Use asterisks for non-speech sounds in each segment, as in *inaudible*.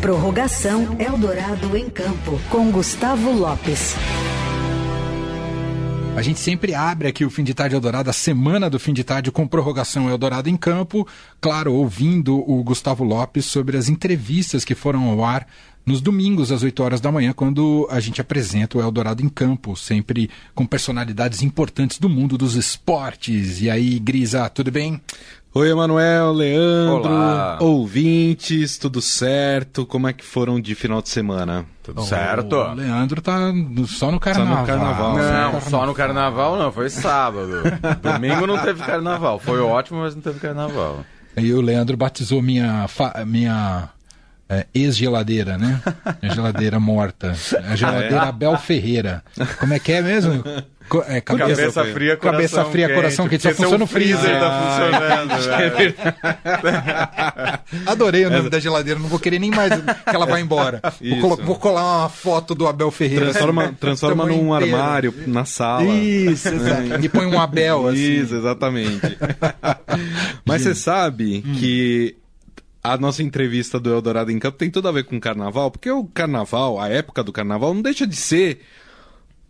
Prorrogação Eldorado em Campo, com Gustavo Lopes. A gente sempre abre aqui o Fim de Tarde Eldorado, a semana do Fim de Tarde com prorrogação Eldorado em campo. Claro, ouvindo o Gustavo Lopes sobre as entrevistas que foram ao ar nos domingos às 8 horas da manhã, quando a gente apresenta o Eldorado em campo, sempre com personalidades importantes do mundo dos esportes. E aí, Grisa, tudo bem? Oi, Emanuel, Leandro, Olá. ouvintes, tudo certo? Como é que foram de final de semana? Tudo certo? O Leandro tá no- só no carnaval. carnaval, Não, só no carnaval não, foi sábado. *laughs* Domingo não teve carnaval. Foi ótimo, mas não teve carnaval. E o Leandro batizou minha, fa- minha é, ex-geladeira, né? Minha *laughs* geladeira morta. A geladeira Abel Ferreira. Como é que é mesmo? Co- é, Cabeça, fria, coração Cabeça fria, coração quente. Só funciona o freezer. tá funcionando, velho. *laughs* Adorei o nome da geladeira, não vou querer nem mais que ela vá embora. Vou, vou colar uma foto do Abel Ferreira. Transforma, transforma num inteiro. armário na sala. Isso, exato. E põe um Abel assim. Isso, exatamente. *laughs* Mas você sabe Hum. que a nossa entrevista do Eldorado em Campo tem tudo a ver com o carnaval, porque o carnaval, a época do carnaval, não deixa de ser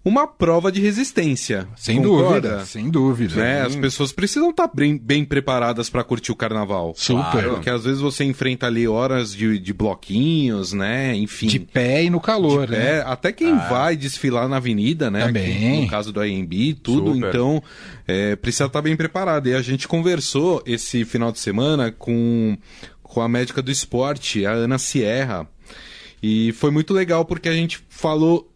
uma prova de resistência. Sem Concorda? dúvida, sem dúvida. Né? As pessoas precisam estar bem, bem preparadas para curtir o carnaval. Super. Porque às vezes você enfrenta ali horas de, de bloquinhos, né? Enfim. De pé e no calor, De né? pé, até quem vai desfilar na avenida, né? Também. Aqui, no caso do AMB, tudo. Super. Então, é, precisa estar bem preparado. E a gente conversou esse final de semana com, com a médica do esporte, a Ana Sierra. E foi muito legal porque a gente falou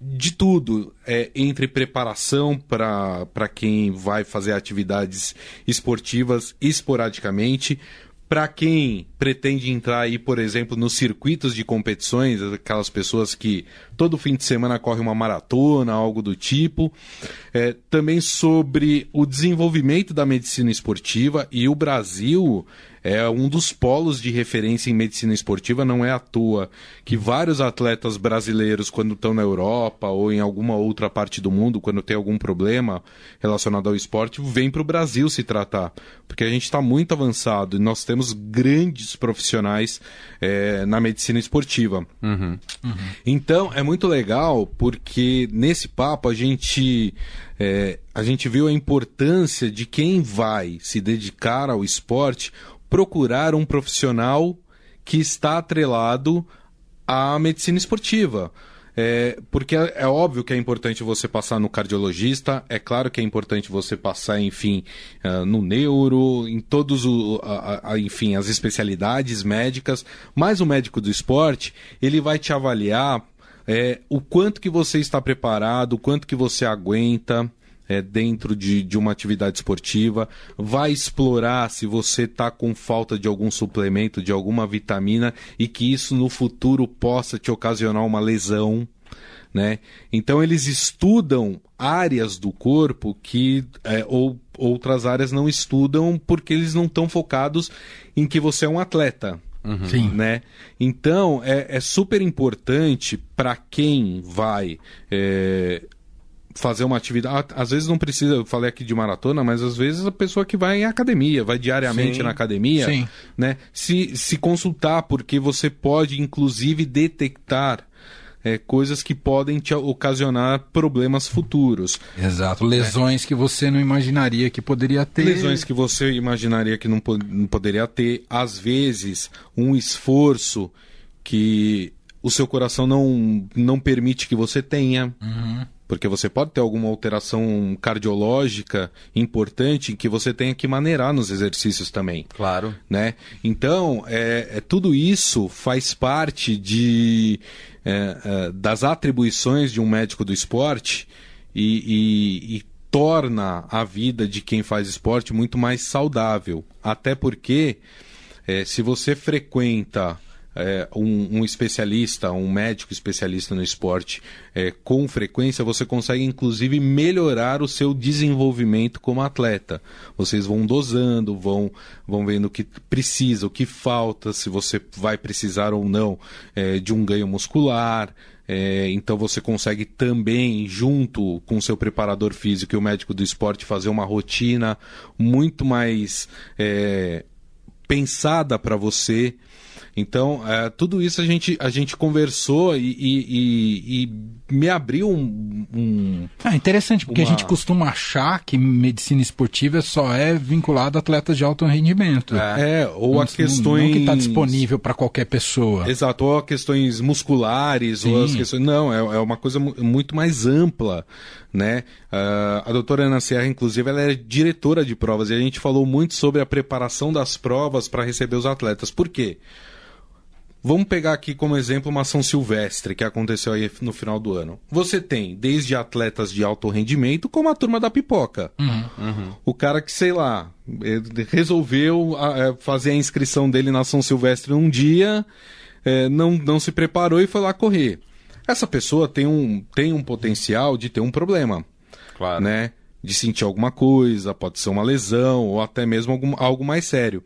de tudo, é, entre preparação para quem vai fazer atividades esportivas esporadicamente, para quem pretende entrar aí, por exemplo, nos circuitos de competições, aquelas pessoas que todo fim de semana correm uma maratona, algo do tipo. É, também sobre o desenvolvimento da medicina esportiva e o Brasil é um dos polos de referência em medicina esportiva, não é à toa que vários atletas brasileiros, quando estão na Europa ou em alguma outra parte do mundo, quando tem algum problema relacionado ao esporte, vêm para o Brasil se tratar. Porque a gente está muito avançado e nós temos grandes profissionais eh, na medicina esportiva. Então, é muito legal porque nesse papo a gente, é, a gente viu a importância de quem vai se dedicar ao esporte procurar um profissional que está atrelado à medicina esportiva. É, porque é, é óbvio que é importante você passar no cardiologista, é claro que é importante você passar, enfim, ah, no neuro, em todos o, a- a- enfim, as especialidades médicas, mas o médico do esporte, ele vai te avaliar é, o quanto que você está preparado, o quanto que você aguenta é, dentro de, de uma atividade esportiva, vai explorar se você está com falta de algum suplemento, de alguma vitamina e que isso no futuro possa te ocasionar uma lesão. Né? Então eles estudam áreas do corpo que é, ou outras áreas não estudam porque eles não estão focados em que você é um atleta Sim. né? Então é, é super importante para quem vai é, fazer uma atividade. ah, Às vezes não precisa, eu falei aqui de maratona, mas às vezes a pessoa que vai em academia, vai diariamente Sim. na academia, Sim. né? Se, se consultar, porque você pode inclusive detectar. é, coisas que podem te ocasionar problemas futuros. Exato. Lesões que você não imaginaria que poderia ter. Lesões que você imaginaria que não, não poderia ter, às vezes, um esforço que o seu coração não, não permite que você tenha. Porque você pode ter alguma alteração cardiológica importante que você tenha que maneirar nos exercícios também Claro. né? Então, é, é- tudo isso faz parte de, é, é, das atribuições de um médico do esporte e, e- e torna a vida de quem faz esporte muito mais saudável. Até porque, é, se você frequenta é, um, um especialista, um médico especialista no esporte é, com frequência, você consegue inclusive melhorar o seu desenvolvimento como atleta. Vocês vão dosando, vão, vão vendo o que precisa, o que falta, se você vai precisar ou não é, de um ganho muscular. É, então você consegue também, junto com seu preparador físico e o médico do esporte, fazer uma rotina muito mais é, pensada para você. Então, é, tudo isso a gente, a gente conversou e, e, e, me abriu um. um ah, interessante, porque uma... a gente costuma achar que medicina esportiva só é vinculada a atletas de alto rendimento. É, é ou a questões. Não que está disponível para qualquer pessoa. Exato, ou a questões musculares, Sim. ou as questões. Não, é, é uma coisa muito mais ampla. Né? Uh, a doutora Ana Serra, inclusive, ela é diretora de provas e a gente falou muito sobre a preparação das provas para receber os atletas. Por quê? Vamos pegar aqui como exemplo uma São Silvestre que aconteceu aí no final do ano. Você tem desde atletas de alto rendimento como a turma da pipoca. Uhum, uhum. O cara que, sei lá, resolveu é, fazer a inscrição dele na São Silvestre um dia, é, não, não se preparou e foi lá correr. Essa pessoa tem um, tem um potencial de ter um problema. Claro. Né? De sentir alguma coisa, pode ser uma lesão ou até mesmo algum, algo mais sério.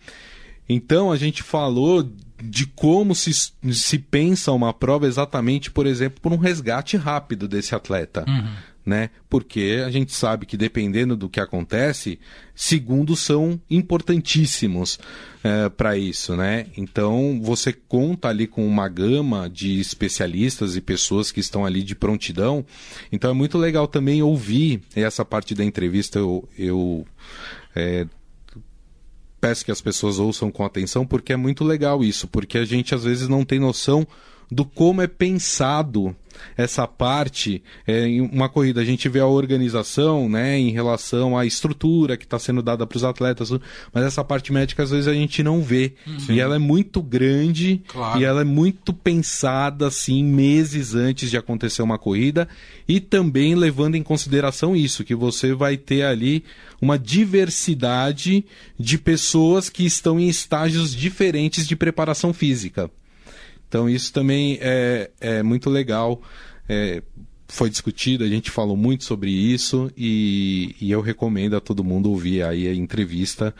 Então a gente falou de como se, se pensa uma prova exatamente, por exemplo, por um resgate rápido desse atleta. Uhum. Né? Porque a gente sabe que dependendo do que acontece, segundos são importantíssimos é, para isso, né? Então você conta ali com uma gama de especialistas e pessoas que estão ali de prontidão. Então é muito legal também ouvir essa parte da entrevista. Eu, eu é, peço que as pessoas ouçam com atenção, porque é muito legal isso, porque a gente às vezes não tem noção do como é pensado essa parte é, em uma corrida. A gente vê a organização né, em relação à estrutura que está sendo dada para os atletas, mas essa parte médica às vezes a gente não vê. Sim. E ela é muito grande claro. e ela é muito pensada assim meses antes de acontecer uma corrida e também levando em consideração isso, que você vai ter ali uma diversidade de pessoas que estão em estágios diferentes de preparação física. Então isso também é, é muito legal. É, foi discutido, a gente falou muito sobre isso e, e eu recomendo a todo mundo ouvir aí a entrevista,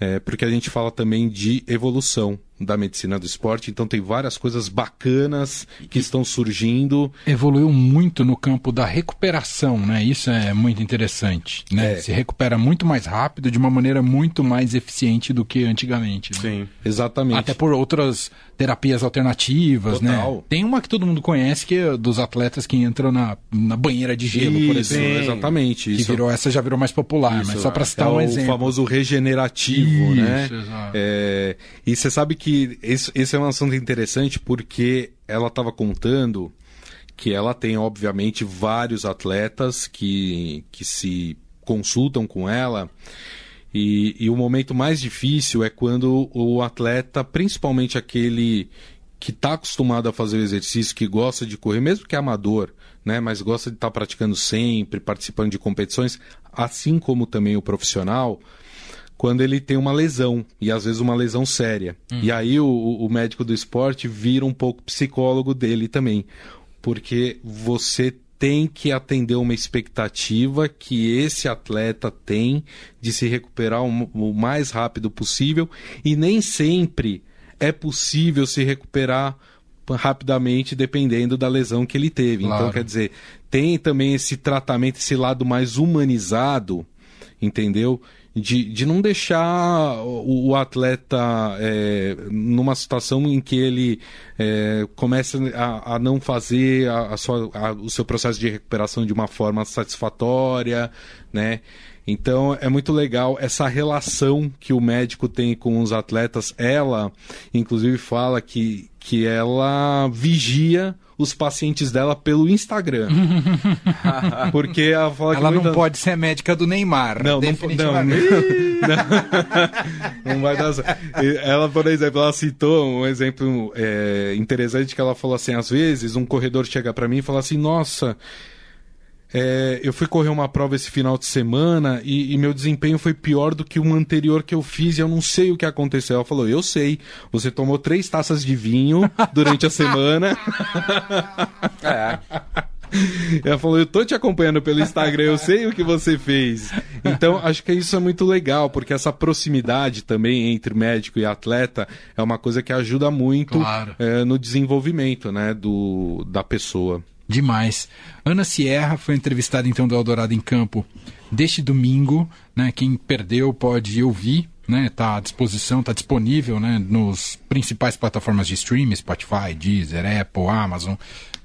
é, porque a gente fala também de evolução da medicina do esporte, então tem várias coisas bacanas que estão surgindo. Evoluiu muito no campo da recuperação, né? Isso é muito interessante, né? É. Se recupera muito mais rápido, de uma maneira muito mais eficiente do que antigamente. Né? Sim, exatamente. Até por outras terapias alternativas, né? Total. né? Tem uma que todo mundo conhece que é dos atletas que entram na, na banheira de gelo, isso, por exemplo. Exatamente. Que isso. virou essa já virou mais popular, isso, mas só para citar é um exemplo. O famoso regenerativo, né? É, e você sabe que que esse, esse é um assunto interessante porque ela estava contando que ela tem, obviamente, vários atletas que, que se consultam com ela. E, e, o momento mais difícil é quando o atleta, principalmente aquele que está acostumado a fazer o exercício, que gosta de correr, mesmo que é amador, né, mas gosta de estar tá praticando sempre, participando de competições, assim como também o profissional, quando ele tem uma lesão, e às vezes uma lesão séria. Hum. E aí o, o médico do esporte vira um pouco psicólogo dele também. Porque você tem que atender uma expectativa que esse atleta tem de se recuperar o, mais rápido possível e nem sempre é possível se recuperar rapidamente dependendo da lesão que ele teve. Então, claro. Então, quer dizer, tem também esse tratamento, esse lado mais humanizado, entendeu? de, de não deixar o, o atleta é, numa situação em que ele é, começa a, a, não fazer a, a sua, o seu processo de recuperação de uma forma satisfatória, né? Então é muito legal essa relação que o médico tem com os atletas. Ela, inclusive, fala que, que ela vigia os pacientes dela pelo Instagram. *laughs* Porque ela fala Ela não pode ser médica do Neymar. Não, definitivamente. Não, *laughs* não, *laughs* não vai dar Ela, por exemplo, ela citou um exemplo é, interessante que ela falou assim: às vezes um corredor chega para mim e fala assim, nossa. É, eu fui correr uma prova esse final de semana e, e, meu desempenho foi pior do que o anterior que eu fiz e eu não sei o que aconteceu. Ela falou: Eu sei, você tomou três taças de vinho durante a semana. *laughs* é. Ela falou: Eu tô te acompanhando pelo Instagram, eu sei o que você fez. Então, acho que isso é muito legal, porque essa proximidade também entre médico e atleta é uma coisa que ajuda muito claro. é, no desenvolvimento né, do, da pessoa. Demais. Ana Sierra foi entrevistada então do Eldorado em Campo deste domingo. Né? Quem perdeu pode ouvir né? Tá à disposição, tá disponível, né? Nos principais plataformas de streaming, Spotify, Deezer, Apple, Amazon.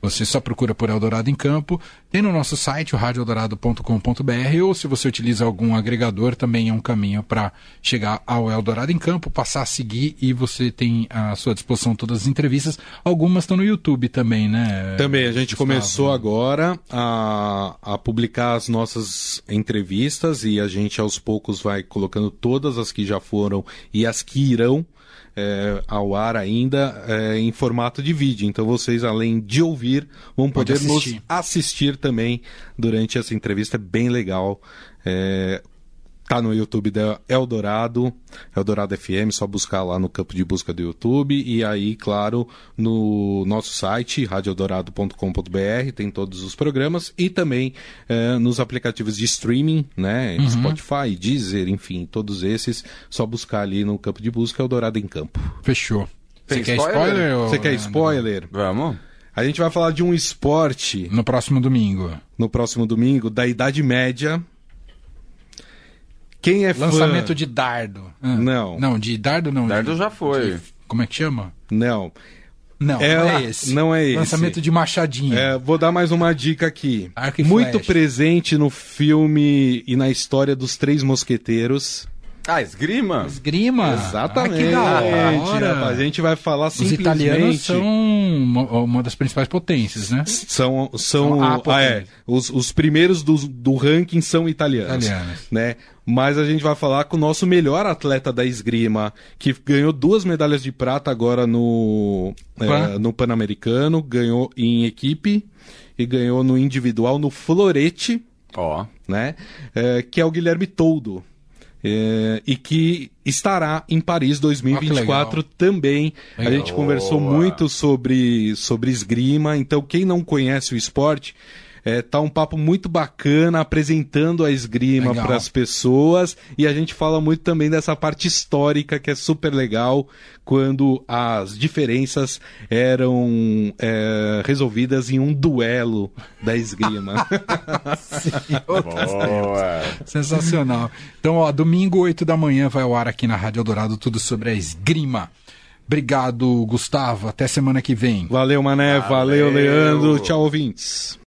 Você só procura por Eldorado em Campo. Tem no nosso site, o radioeldorado.com.br, ou se você utiliza algum agregador, também é um caminho para chegar ao Eldorado em Campo, passar a seguir e você tem à sua disposição todas as entrevistas. Algumas estão no YouTube também, né? Também, a gente Gustavo? começou agora a, a publicar as nossas entrevistas e a gente aos poucos vai colocando todas as que já foram e as que irão é, ao ar ainda é, em formato de vídeo. Então vocês, além de ouvir, vão Pode poder nos assistir. assistir também durante essa entrevista. É bem legal. É, Tá no YouTube da Eldorado, Eldorado FM, só buscar lá no campo de busca do YouTube. E aí, claro, no nosso site, radioeldorado.com.br, tem todos os programas. E também eh, nos aplicativos de streaming, né? Spotify, Deezer, enfim, todos esses. Só buscar ali no campo de busca Eldorado em Campo. Fechou. Você quer spoiler? spoiler? ou- Você quer spoiler? Vamos? A gente vai falar de um esporte No próximo domingo. no próximo domingo da Idade Média. Quem é Lançamento fã? de dardo. Ah. Não. Não, de dardo não. Dardo de- já foi. de- como é que chama? Não. Não, É, não é esse. não é esse. Lançamento de machadinho. É, vou dar mais uma dica aqui. Arco e Muito flecha. presente no filme e na história dos Três Mosqueteiros. Ah, esgrima? Esgrima. Exatamente. Ah, que da hora. A gente vai falar Os simplesmente... italianos são uma, das principais potências, né? São, são, São a ah, é, os, os primeiros do, do ranking são italianos, Italianos. né? Mas a gente vai falar com o nosso melhor atleta da esgrima, que ganhou duas medalhas de prata agora no, é, no Pan-Americano, ganhou em equipe e ganhou no individual no florete, Ó. né? É, que é o Guilherme Toldo. É, e que estará em Paris 2024 Ah, também. Legal. A gente conversou muito sobre, sobre esgrima, então quem não conhece o esporte, é, tá um papo muito bacana apresentando a esgrima para as pessoas e a gente fala muito também dessa parte histórica que é super legal quando as diferenças eram é, resolvidas em um duelo da esgrima. *laughs* Boa. Sensacional. Então, ó, domingo, 8 da manhã, vai ao ar aqui na Rádio Eldorado tudo sobre a esgrima. Obrigado, Gustavo. Até semana que vem. Valeu, Mané. Valeu. Valeu Leandro. Tchau, ouvintes.